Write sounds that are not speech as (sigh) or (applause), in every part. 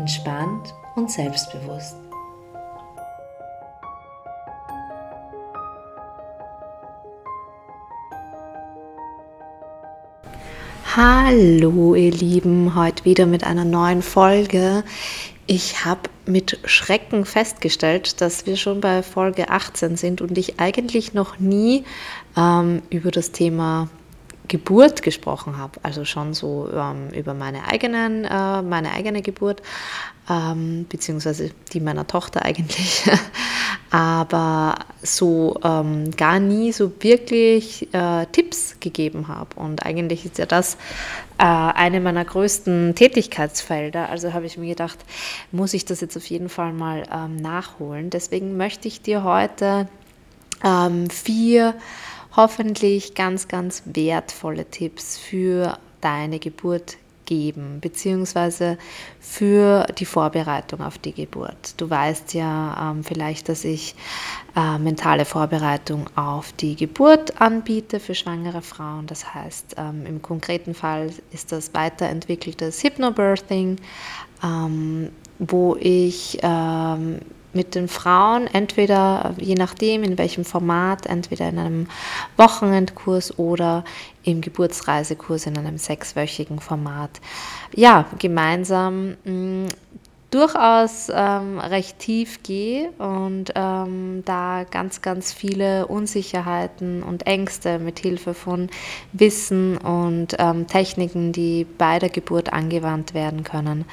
entspannt und selbstbewusst. Hallo ihr Lieben, heute wieder mit einer neuen Folge. Ich habe mit Schrecken festgestellt, dass wir schon bei Folge 18 sind und ich eigentlich noch nie ähm, über das Thema Geburt gesprochen habe, also schon so ähm, über meine, eigenen, äh, meine eigene Geburt, ähm, beziehungsweise die meiner Tochter eigentlich, (laughs) aber so ähm, gar nie so wirklich äh, Tipps gegeben habe. Und eigentlich ist ja das äh, eine meiner größten Tätigkeitsfelder. Also habe ich mir gedacht, muss ich das jetzt auf jeden Fall mal ähm, nachholen. Deswegen möchte ich dir heute ähm, vier hoffentlich ganz, ganz wertvolle Tipps für deine Geburt geben, beziehungsweise für die Vorbereitung auf die Geburt. Du weißt ja ähm, vielleicht, dass ich äh, mentale Vorbereitung auf die Geburt anbiete für schwangere Frauen. Das heißt, ähm, im konkreten Fall ist das weiterentwickeltes Hypnobirthing, ähm, wo ich ähm, mit den Frauen, entweder je nachdem in welchem Format, entweder in einem Wochenendkurs oder im Geburtsreisekurs in einem sechswöchigen Format, ja, gemeinsam mh, mm, durchaus ähm, recht tief gehe und ähm, da ganz, ganz viele Unsicherheiten und Ängste mit Hilfe von Wissen und ähm, Techniken, die bei der Geburt angewandt werden können,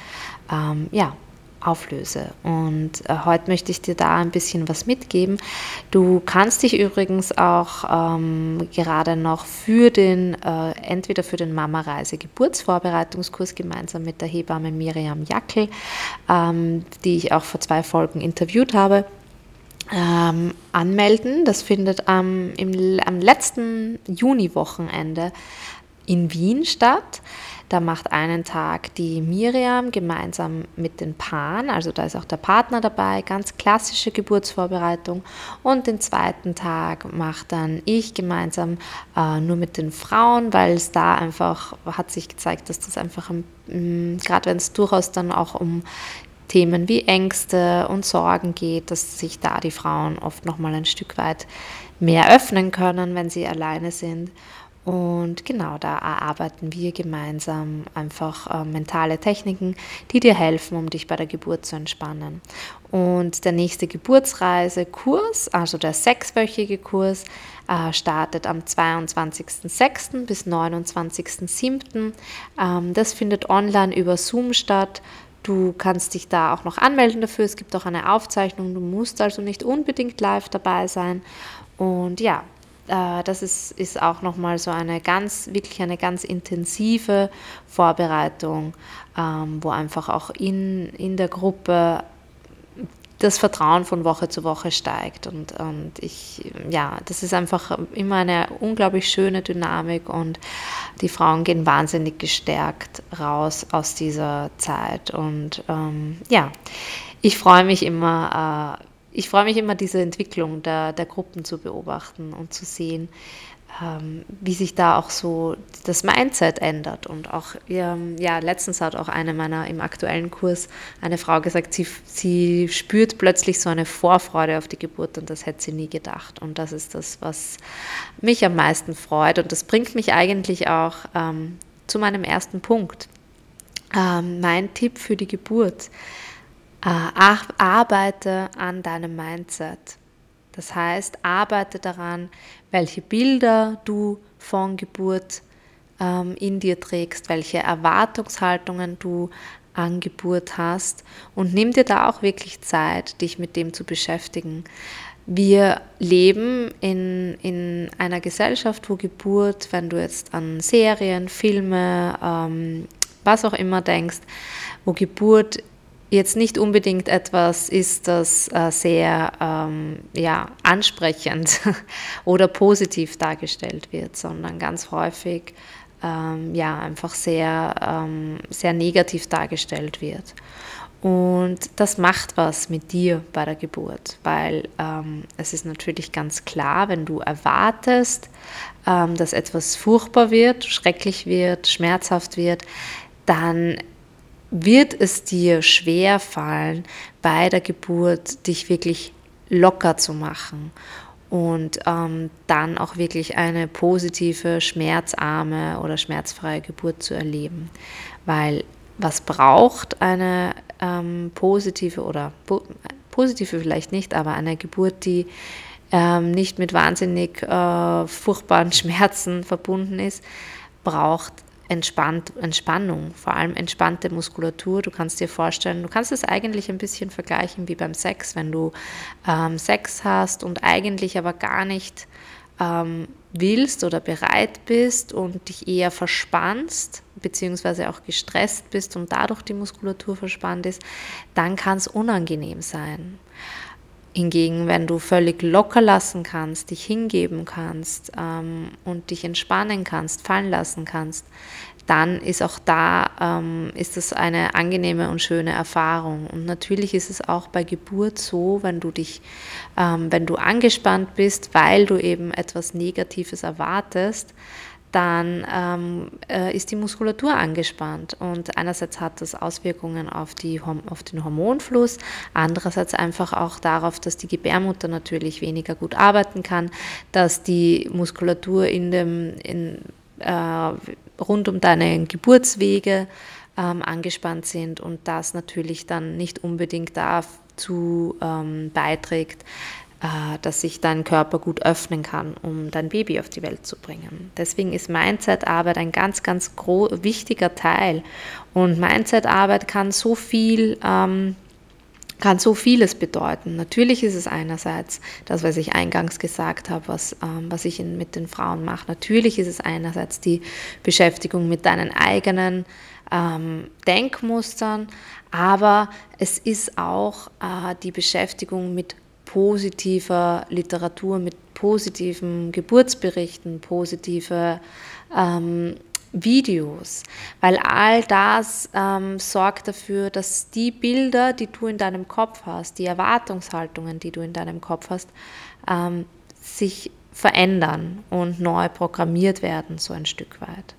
ähm, ja, auflöse. Und äh, heute möchte ich dir da ein bisschen was mitgeben. Du kannst dich übrigens auch ähm, gerade noch für den, äh, entweder für den Mama-Reise Geburtsvorbereitungskurs gemeinsam mit der Hebamme Miriam Jackel, ähm, die ich auch vor zwei Folgen interviewt habe, ähm, anmelden. Das findet ähm, im, am letzten Juni-Wochenende in Wien statt. Da macht einen Tag die Miriam gemeinsam mit den Paaren, also da ist auch der Partner dabei, ganz klassische Geburtsvorbereitung. Und den zweiten Tag macht dann ich gemeinsam äh, nur mit den Frauen, weil es da einfach hat sich gezeigt, dass das einfach, gerade wenn es durchaus dann auch um Themen wie Ängste und Sorgen geht, dass sich da die Frauen oft noch mal ein Stück weit mehr öffnen können, wenn sie alleine sind. Und genau da erarbeiten wir gemeinsam einfach äh, mentale Techniken, die dir helfen, um dich bei der Geburt zu entspannen. Und der nächste Geburtsreisekurs, also der sechswöchige Kurs, äh, startet am 22.06. bis 29.07. Ähm, das findet online über Zoom statt. Du kannst dich da auch noch anmelden dafür. Es gibt auch eine Aufzeichnung. Du musst also nicht unbedingt live dabei sein. Und ja, äh, das ist, ist auch nochmal so eine ganz, wirklich eine ganz intensive Vorbereitung, ähm, wo einfach auch in, in der Gruppe das Vertrauen von Woche zu Woche steigt. Und, und ich, ja, das ist einfach immer eine unglaublich schöne Dynamik und die Frauen gehen wahnsinnig gestärkt raus aus dieser Zeit. Und ähm, ja, ich freue mich immer, äh, ich freue mich immer, diese Entwicklung der, der Gruppen zu beobachten und zu sehen, ähm, wie sich da auch so das Mindset ändert. Und auch, ähm, ja, letztens hat auch eine meiner im aktuellen Kurs eine Frau gesagt, sie, sie spürt plötzlich so eine Vorfreude auf die Geburt und das hätte sie nie gedacht. Und das ist das, was mich am meisten freut. Und das bringt mich eigentlich auch ähm, zu meinem ersten Punkt. Ähm, mein Tipp für die Geburt arbeite an deinem Mindset. Das heißt, arbeite daran, welche Bilder du von Geburt ähm, in dir trägst, welche Erwartungshaltungen du an Geburt hast und nimm dir da auch wirklich Zeit, dich mit dem zu beschäftigen. Wir leben in, in einer Gesellschaft, wo Geburt, wenn du jetzt an Serien, Filme, ähm, was auch immer denkst, wo Geburt jetzt nicht unbedingt etwas ist, das äh, sehr ähm, ja, ansprechend (laughs) oder positiv dargestellt wird, sondern ganz häufig ähm, ja, einfach sehr, ähm, sehr negativ dargestellt wird. Und das macht was mit dir bei der Geburt, weil ähm, es ist natürlich ganz klar, wenn du erwartest, ähm, dass etwas furchtbar wird, schrecklich wird, schmerzhaft wird, dann wird es dir schwer fallen, bei der Geburt dich wirklich locker zu machen und ähm, dann auch wirklich eine positive, schmerzarme oder schmerzfreie Geburt zu erleben. Weil was braucht eine ähm, positive oder po positive vielleicht nicht, aber eine Geburt, die ähm, nicht mit wahnsinnig äh, furchtbaren (laughs) Schmerzen verbunden ist, braucht entspannt, Entspannung, vor allem entspannte Muskulatur. Du kannst dir vorstellen, du kannst es eigentlich ein bisschen vergleichen wie beim Sex, wenn du ähm, Sex hast und eigentlich aber gar nicht ähm, willst oder bereit bist und dich eher verspannst, beziehungsweise auch gestresst bist und dadurch die Muskulatur verspannt ist, dann kann es unangenehm sein. Hingegen, wenn du völlig locker lassen kannst, dich hingeben kannst ähm, und dich entspannen kannst, fallen lassen kannst, dann ist auch da ähm, ist das eine angenehme und schöne Erfahrung. Und natürlich ist es auch bei Geburt so, wenn du dich, ähm, wenn du angespannt bist, weil du eben etwas Negatives erwartest, dann ähm, äh, ist die Muskulatur angespannt. Und einerseits hat das Auswirkungen auf, die, auf den Hormonfluss, andererseits einfach auch darauf, dass die Gebärmutter natürlich weniger gut arbeiten kann, dass die Muskulatur in dem, in, äh, rund um deine Geburtswege ähm, angespannt sind und das natürlich dann nicht unbedingt dazu ähm, beiträgt, dass sich dein Körper gut öffnen kann, um dein Baby auf die Welt zu bringen. Deswegen ist Mindset-Arbeit ein ganz, ganz wichtiger Teil. Und Mindset-Arbeit kann so viel ähm, kann so vieles bedeuten. Natürlich ist es einerseits das, was ich eingangs gesagt habe, was, ähm, was ich in, mit den Frauen mache. Natürlich ist es einerseits die Beschäftigung mit deinen eigenen ähm, Denkmustern, aber es ist auch äh, die Beschäftigung mit positiver Literatur, mit positiven Geburtsberichten, positive ähm, Videos, weil all das ähm, sorgt dafür, dass die Bilder, die du in deinem Kopf hast, die Erwartungshaltungen, die du in deinem Kopf hast, ähm, sich verändern und neu programmiert werden, so ein Stück weit.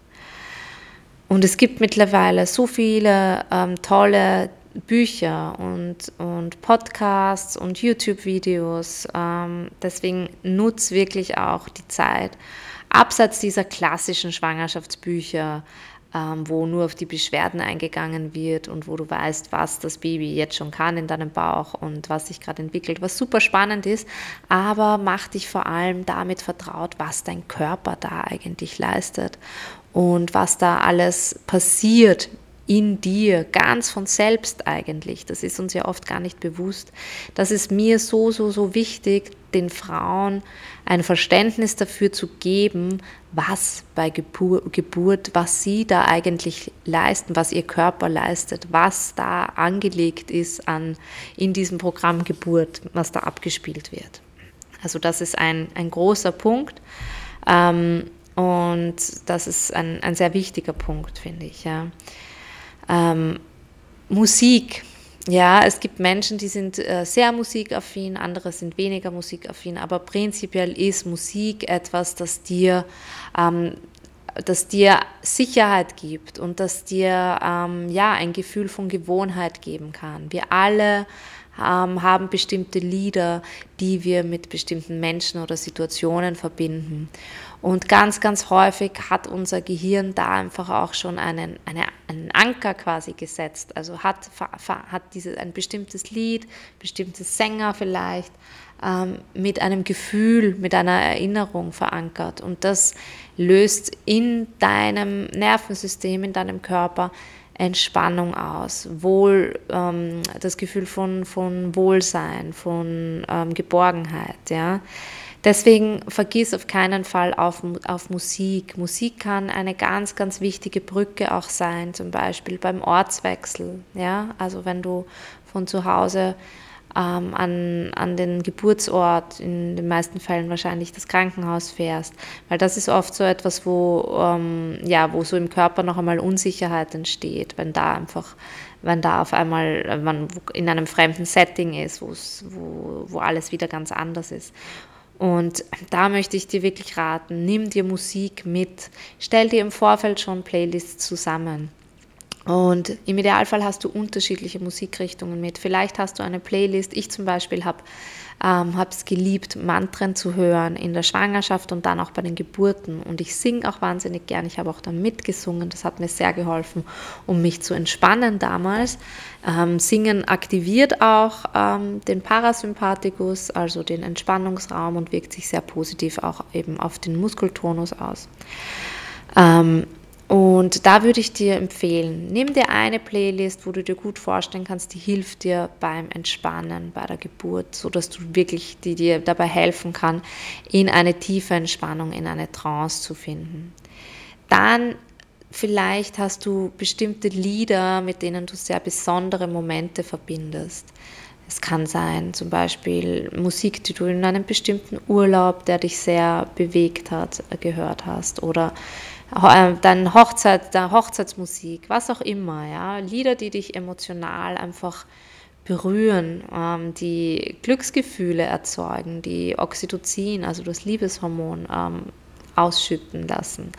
Und es gibt mittlerweile so viele ähm, tolle Bücher und, und Podcasts und YouTube-Videos. Ähm, deswegen nutz wirklich auch die Zeit. Abseits dieser klassischen Schwangerschaftsbücher, ähm, wo nur auf die Beschwerden eingegangen wird und wo du weißt, was das Baby jetzt schon kann in deinem Bauch und was sich gerade entwickelt, was super spannend ist, aber mach dich vor allem damit vertraut, was dein Körper da eigentlich leistet und was da alles passiert in dir, ganz von selbst eigentlich. Das ist uns ja oft gar nicht bewusst. Das ist mir so, so, so wichtig, den Frauen ein Verständnis dafür zu geben, was bei Geburt, was sie da eigentlich leisten, was ihr Körper leistet, was da angelegt ist an, in diesem Programm Geburt, was da abgespielt wird. Also das ist ein, ein großer Punkt. Ähm, und das ist ein, ein sehr wichtiger Punkt, finde ich. Ja. Ähm, Musik. Ja, es gibt Menschen, die sind äh, sehr musikaffin, andere sind weniger musikaffin, aber prinzipiell ist Musik etwas, das dir, ähm, das dir Sicherheit gibt und das dir ähm, ja, ein Gefühl von Gewohnheit geben kann. Wir alle ähm, haben bestimmte Lieder, die wir mit bestimmten Menschen oder Situationen verbinden. Und ganz, ganz häufig hat unser Gehirn da einfach auch schon einen, eine, einen Anker quasi gesetzt. Also hat, hat dieses, ein bestimmtes Lied, bestimmtes Sänger vielleicht ähm, mit einem Gefühl, mit einer Erinnerung verankert. Und das löst in deinem Nervensystem, in deinem Körper Entspannung aus, Wohl, ähm, das Gefühl von, von Wohlsein, von ähm, Geborgenheit. Ja? Deswegen vergiss auf keinen Fall auf, auf Musik. Musik kann eine ganz, ganz wichtige Brücke auch sein, zum Beispiel beim Ortswechsel. Ja? Also wenn du von zu Hause ähm, an, an den Geburtsort, in den meisten Fällen wahrscheinlich das Krankenhaus fährst. Weil das ist oft so etwas, wo, ähm, ja, wo so im Körper noch einmal Unsicherheit entsteht, wenn da einfach, wenn da auf einmal man in einem fremden Setting ist, wo, wo alles wieder ganz anders ist. Und da möchte ich dir wirklich raten, nimm dir Musik mit, stell dir im Vorfeld schon Playlists zusammen. Und im Idealfall hast du unterschiedliche Musikrichtungen mit. Vielleicht hast du eine Playlist. Ich zum Beispiel habe ähm, es geliebt, Mantren zu hören in der Schwangerschaft und dann auch bei den Geburten. Und ich singe auch wahnsinnig gern. Ich habe auch dann mitgesungen. Das hat mir sehr geholfen, um mich zu entspannen damals. Ähm, Singen aktiviert auch ähm, den Parasympathikus, also den Entspannungsraum und wirkt sich sehr positiv auch eben auf den Muskeltonus aus. Ähm, und da würde ich dir empfehlen, nimm dir eine Playlist, wo du dir gut vorstellen kannst, die hilft dir beim Entspannen, bei der Geburt, sodass du wirklich, die dir dabei helfen kann, in eine tiefe Entspannung, in eine Trance zu finden. Dann vielleicht hast du bestimmte Lieder, mit denen du sehr besondere Momente verbindest. Es kann sein, zum Beispiel Musik, die du in einem bestimmten Urlaub, der dich sehr bewegt hat, gehört hast oder dann Hochzeit, der Hochzeitsmusik, was auch immer, ja, Lieder, die dich emotional einfach berühren, ähm, die Glücksgefühle erzeugen, die Oxytocin, also das Liebeshormon, ähm, ausschütten lassen.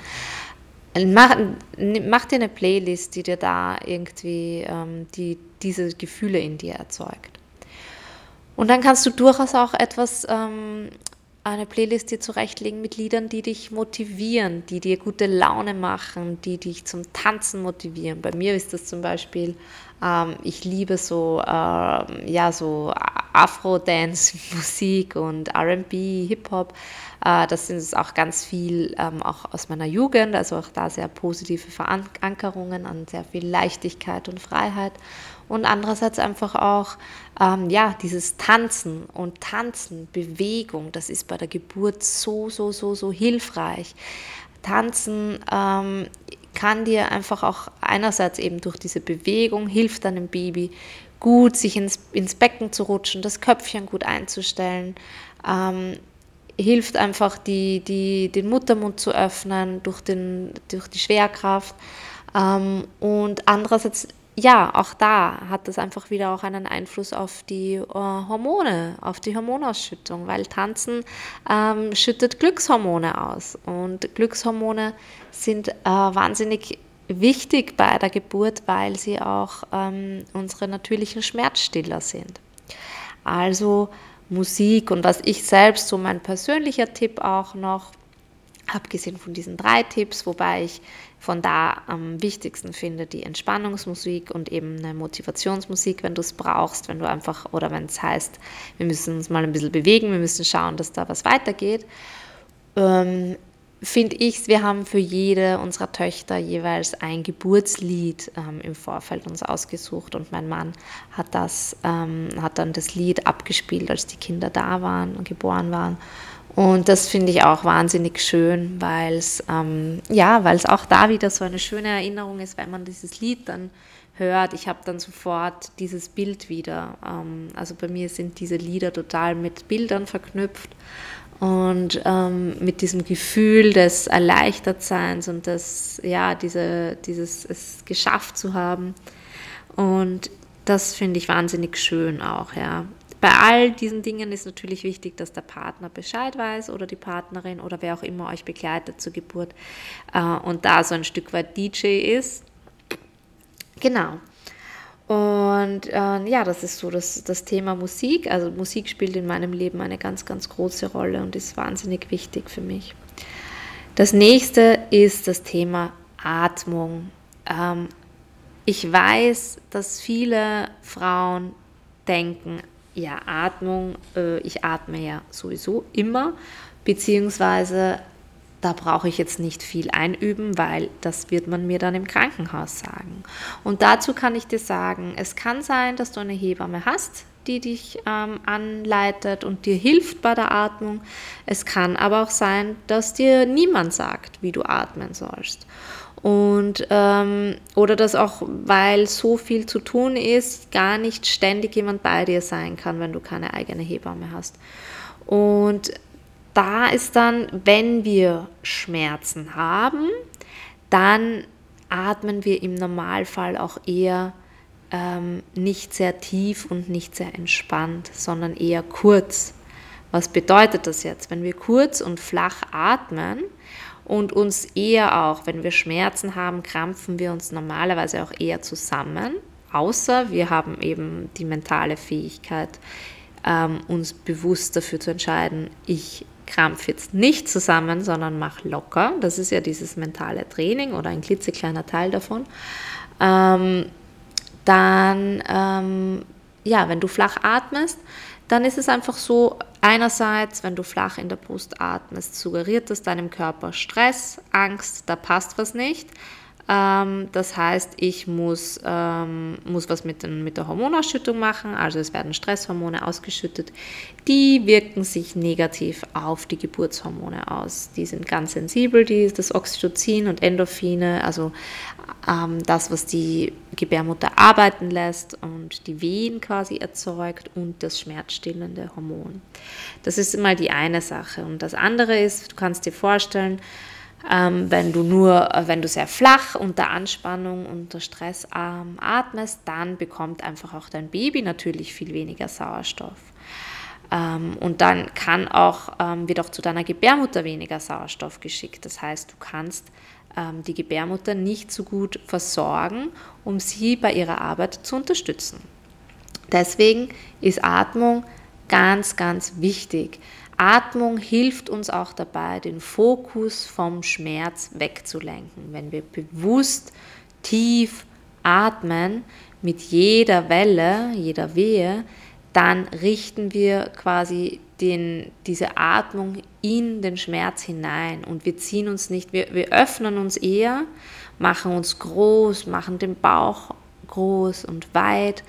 Mach, mach, dir eine Playlist, die dir da irgendwie ähm, die, diese Gefühle in dir erzeugt. Und dann kannst du durchaus auch etwas ähm, eine Playlist dir zurechtlegen mit Liedern, die dich motivieren, die dir gute Laune machen, die dich zum Tanzen motivieren. Bei mir ist das zum Beispiel, ähm, ich liebe so, ähm, ja, so Afro-Dance-Musik (laughs) und RB, Hip-Hop. Äh, das sind auch ganz viel ähm, auch aus meiner Jugend, also auch da sehr positive Verankerungen an sehr viel Leichtigkeit und Freiheit und andererseits einfach auch ähm, ja dieses Tanzen und Tanzen, Bewegung, das ist bei der Geburt so so so so hilfreich. Tanzen ähm, kann dir einfach auch einerseits eben durch diese Bewegung hilft deinem Baby gut, sich ins, ins Becken zu rutschen, das Köpfchen gut einzustellen. Ähm, hilft einfach, die, die, den Muttermund zu öffnen durch, den, durch die Schwerkraft. Ähm, und andererseits ja, auch da hat das einfach wieder auch einen Einfluss auf die äh, Hormone, auf die Hormonausschüttung, weil Tanzen ähm, schüttet Glückshormone aus und Glückshormone sind äh, wahnsinnig wichtig bei der Geburt, weil sie auch ähm, unsere natürlichen Schmerzstiller sind. Also Musik und was ich selbst, so mein persönlicher Tipp auch noch, abgesehen von diesen drei Tipps, wobei ich von da am wichtigsten finde die Entspannungsmusik und eben eine Motivationsmusik, wenn du es brauchst, wenn du einfach oder wenn es heißt, wir müssen uns mal ein bisschen bewegen, wir müssen schauen, dass da was weitergeht. Ähm, finde ich, wir haben für jede unserer Töchter jeweils ein Geburtslied ähm, im Vorfeld uns ausgesucht und mein Mann hat das, ähm, hat dann das Lied abgespielt, als die Kinder da waren und geboren waren. Und das finde ich auch wahnsinnig schön, weil es ähm, ja, weil es auch da wieder so eine schöne Erinnerung ist, wenn man dieses Lied dann hört. Ich habe dann sofort dieses Bild wieder. Ähm, also bei mir sind diese Lieder total mit Bildern verknüpft und ähm, mit diesem Gefühl des Erleichtertseins und des ja diese dieses es geschafft zu haben. Und das finde ich wahnsinnig schön auch, ja. Bei all diesen Dingen ist natürlich wichtig, dass der Partner Bescheid weiß oder die Partnerin oder wer auch immer euch begleitet zur Geburt äh, und da so ein Stück weit DJ ist. Genau. Und äh, ja, das ist so das, das Thema Musik. Also Musik spielt in meinem Leben eine ganz, ganz große Rolle und ist wahnsinnig wichtig für mich. Das nächste ist das Thema Atmung. Ähm, ich weiß, dass viele Frauen denken, ja, Atmung, äh, ich atme ja sowieso immer, beziehungsweise da brauche ich jetzt nicht viel einüben, weil das wird man mir dann im Krankenhaus sagen. Und dazu kann ich dir sagen, es kann sein, dass du eine Hebamme hast, die dich ähm, anleitet und dir hilft bei der Atmung. Es kann aber auch sein, dass dir niemand sagt, wie du atmen sollst. Und ähm, oder dass auch, weil so viel zu tun ist, gar nicht ständig jemand bei dir sein kann, wenn du keine eigene Hebamme hast. Und da ist dann, wenn wir Schmerzen haben, dann atmen wir im Normalfall auch eher ähm, nicht sehr tief und nicht sehr entspannt, sondern eher kurz. Was bedeutet das jetzt? Wenn wir kurz und flach atmen und uns eher auch, wenn wir Schmerzen haben, krampfen wir uns normalerweise auch eher zusammen, außer wir haben eben die mentale Fähigkeit, ähm, uns bewusst dafür zu entscheiden, ich krampf jetzt nicht zusammen, sondern mach locker. Das ist ja dieses mentale Training oder ein klitzekleiner Teil davon. Ähm, dann, ähm, ja, wenn du flach atmest, dann ist es einfach so, einerseits, wenn du flach in der Brust atmest, suggeriert das deinem Körper Stress, Angst, da passt was nicht. Ähm, das heißt, ich muss, ähm, muss was mit, den, mit der Hormonausschüttung machen, also es werden Stresshormone ausgeschüttet, die wirken sich negativ auf die Geburtshormone aus. Die sind ganz sensibel, die, das Oxytocin und Endorphine, also ähm, das, was die Gebärmutter arbeiten lässt und die Wehen quasi erzeugt und das schmerzstillende Hormon. Das ist immer die eine Sache. Und das andere ist, du kannst dir vorstellen, ähm, wenn du nur, äh, wenn du sehr flach unter Anspannung, unter Stress ähm, atmest, dann bekommt einfach auch dein Baby natürlich viel weniger Sauerstoff. Ähm, und dann kann auch, ähm, wird auch zu deiner Gebärmutter weniger Sauerstoff geschickt. Das heißt, du kannst ähm, die Gebärmutter nicht so gut versorgen, um sie bei ihrer Arbeit zu unterstützen. Deswegen ist Atmung ganz, ganz wichtig. Atmung hilft uns auch dabei, den Fokus vom Schmerz wegzulenken. Wenn wir bewusst tief atmen mit jeder Welle, jeder Wehe, dann richten wir quasi den, diese Atmung in den Schmerz hinein und wir ziehen uns nicht, wir, wir öffnen uns eher, machen uns groß, machen den Bauch groß und weit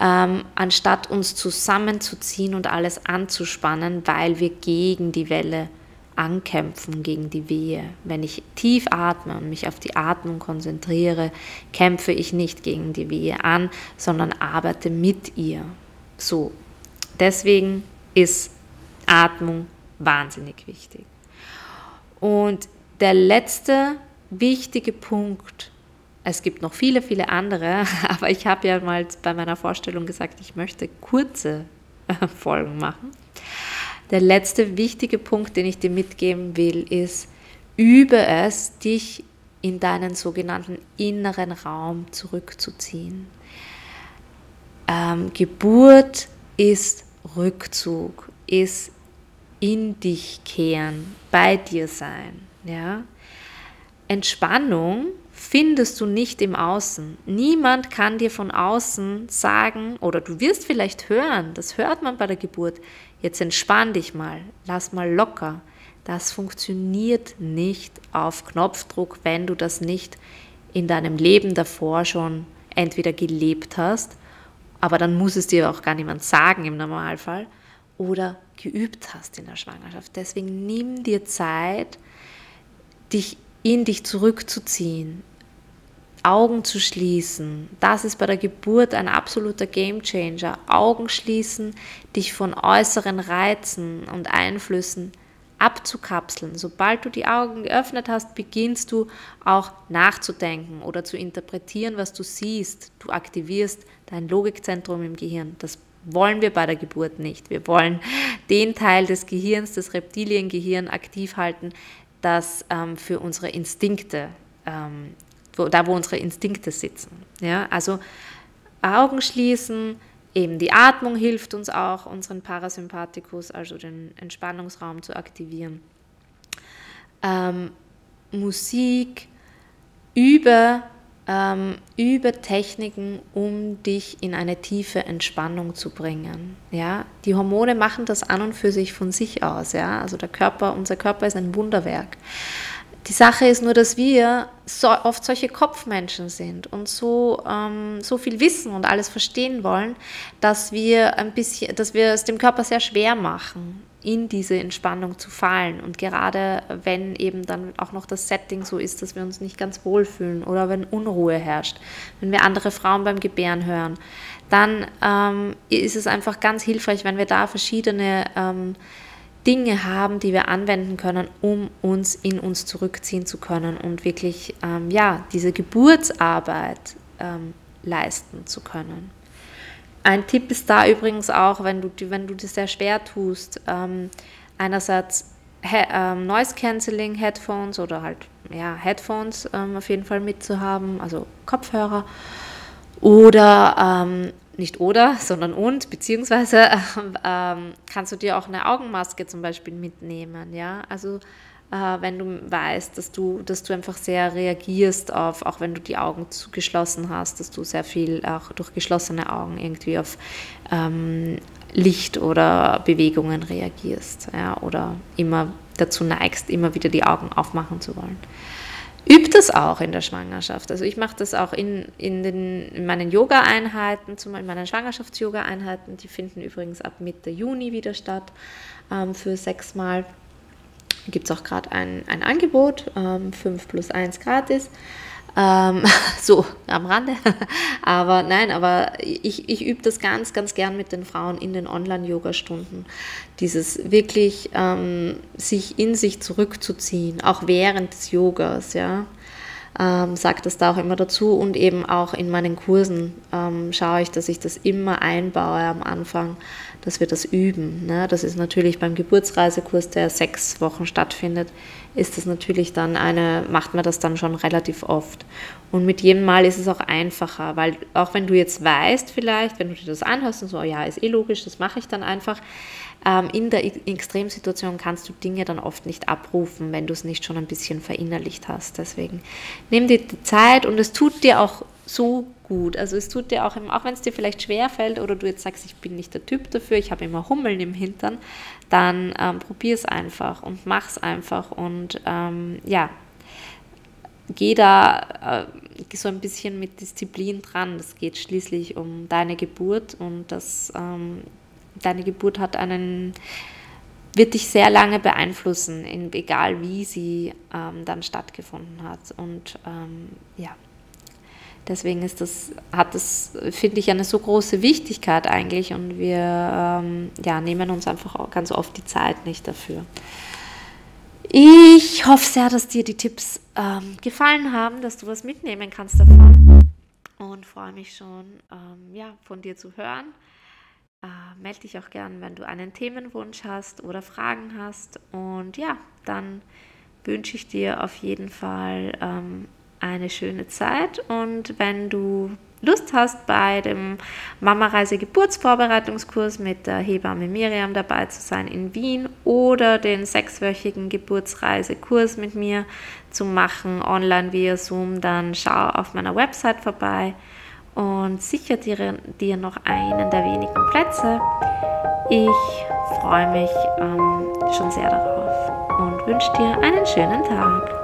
ähm, anstatt uns zusammenzuziehen und alles anzuspannen, weil wir gegen die Welle ankämpfen, gegen die Wehe. Wenn ich tief atme und mich auf die Atmung konzentriere, kämpfe ich nicht gegen die Wehe an, sondern arbeite mit ihr. So, deswegen ist Atmung wahnsinnig wichtig. Und der letzte wichtige Punkt es gibt noch viele, viele andere, (laughs) aber ich habe ja mal bei meiner Vorstellung gesagt, ich möchte kurze äh, Folgen machen. Der letzte wichtige Punkt, den ich dir mitgeben will, ist, übe es, dich in deinen sogenannten inneren Raum zurückzuziehen. Ähm, Geburt ist Rückzug, ist in dich kehren, bei dir sein. Ja? Entspannung findest du nicht im Außen. Niemand kann dir von außen sagen, oder du wirst vielleicht hören, das hört man bei der Geburt, jetzt entspann dich mal, lass mal locker. Das funktioniert nicht auf Knopfdruck, wenn du das nicht in deinem Leben davor schon entweder gelebt hast, aber dann muss es dir auch gar niemand sagen im Normalfall, oder geübt hast in der Schwangerschaft. Deswegen nimm dir Zeit, dich in dich zurückzuziehen, Augen zu schließen. Das ist bei der Geburt ein absoluter Gamechanger. Augen schließen, dich von äußeren Reizen und Einflüssen abzukapseln. Sobald du die Augen geöffnet hast, beginnst du auch nachzudenken oder zu interpretieren, was du siehst. Du aktivierst dein Logikzentrum im Gehirn. Das wollen wir bei der Geburt nicht. Wir wollen den Teil des Gehirns, das Reptiliengehirn, aktiv halten, das ähm, für unsere Instinkte ähm, wo, da wo unsere Instinkte sitzen. Ja, also Augen schließen, eben die Atmung hilft uns auch, unseren Parasympathikus, also den Entspannungsraum zu aktivieren. Ähm, Musik, über, ähm, über Techniken, um dich in eine tiefe Entspannung zu bringen. Ja? Die Hormone machen das an und für sich von sich aus. Ja? Also der Körper, unser Körper ist ein Wunderwerk Die Sache ist nur, dass wir so oft solche Kopfmenschen sind und so, ähm, so viel wissen und alles verstehen wollen, dass wir ein bisschen, dass wir es dem Körper sehr schwer machen, in diese Entspannung zu fallen. Und gerade wenn eben dann auch noch das Setting so ist, dass wir uns nicht ganz wohlfühlen oder wenn Unruhe herrscht, wenn wir andere Frauen beim Gebären hören, dann ähm, ist es einfach ganz hilfreich, wenn wir da verschiedene ähm, Dinge haben, die wir anwenden können, um uns in uns zurückziehen zu können und wirklich ähm, ja, diese Geburtsarbeit ähm, leisten zu können. Ein Tipp ist da übrigens auch, wenn du, wenn du das sehr schwer tust, ähm, einerseits He ähm, Noise Cancelling Headphones oder halt ja, Headphones ähm, auf jeden Fall mitzuhaben, also Kopfhörer. Oder ähm, nicht oder, sondern und, beziehungsweise (laughs) ähm, kannst du dir auch eine Augenmaske zum Beispiel mitnehmen, ja, also äh, wenn du weißt, dass du, dass du einfach sehr reagierst auf, auch wenn du die Augen geschlossen hast, dass du sehr viel auch durch geschlossene Augen irgendwie auf ähm, Licht oder Bewegungen reagierst, ja, oder immer dazu neigst, immer wieder die Augen aufmachen zu wollen. Übt das auch in der Schwangerschaft. Also ich mache das auch in, in, den, in meinen Yoga-Einheiten, zum Beispiel in meinen Schwangerschafts-Yoga-Einheiten. Die finden übrigens ab Mitte Juni wieder statt ähm, für sechsmal. Gibt es auch gerade ein, ein Angebot, ähm, 5 plus 1 gratis. Ähm, (laughs) so am Rande. (laughs) aber nein, aber ich, ich übe das ganz, ganz gern mit den Frauen in den Online-Yoga-Stunden. Dieses wirklich ähm, sich in sich zurückzuziehen, auch während des Yogas, ja. Ähm, sagt das da auch immer dazu und eben auch in meinen Kursen ähm, schaue ich, dass ich das immer einbaue am Anfang, dass wir das üben. Ne? Das ist natürlich beim Geburtsreisekurs, der sechs Wochen stattfindet, ist das natürlich dann eine, macht man das dann schon relativ oft. Und mit jedem Mal ist es auch einfacher, weil auch wenn du jetzt weißt vielleicht, wenn du dir das anhörst und so, ja, ist eh logisch, das mache ich dann einfach, ähm, in der Extremsituation kannst du Dinge dann oft nicht abrufen, wenn du es nicht schon ein bisschen verinnerlicht hast. Deswegen nimm dir die Zeit und es tut dir auch so gut. Also es tut dir auch, auch wenn es dir vielleicht schwer fällt oder du jetzt sagst, ich bin nicht der Typ dafür, ich habe immer Hummeln im Hintern, dann ähm, probier es einfach und mach es einfach und ähm, ja, geh da äh, so ein bisschen mit Disziplin dran. Es geht schließlich um deine Geburt und das, ähm, deine Geburt hat einen wird dich sehr lange beeinflussen, egal wie sie ähm, dann stattgefunden hat. Und ähm, ja, Deswegen ist das, hat das, finde ich, eine so große Wichtigkeit eigentlich und wir ähm, ja, nehmen uns einfach auch ganz oft die Zeit nicht dafür. Ich hoffe sehr, dass dir die Tipps ähm, gefallen haben, dass du was mitnehmen kannst davon und freue mich schon, ähm, ja, von dir zu hören. Äh, melde dich auch gern, wenn du einen Themenwunsch hast oder Fragen hast. Und ja, dann wünsche ich dir auf jeden Fall ähm, eine schöne Zeit und wenn du Lust hast, bei dem Mama-Reise Geburtsvorbereitungskurs mit der Hebamme Miriam dabei zu sein in Wien oder den sechswöchigen Geburtsreisekurs mit mir zu machen, online via Zoom, dann schau auf meiner Website vorbei und sicher dir, dir noch einen der wenigen Plätze. Ich freue mich ähm, schon sehr darauf und wünsche dir einen schönen Tag.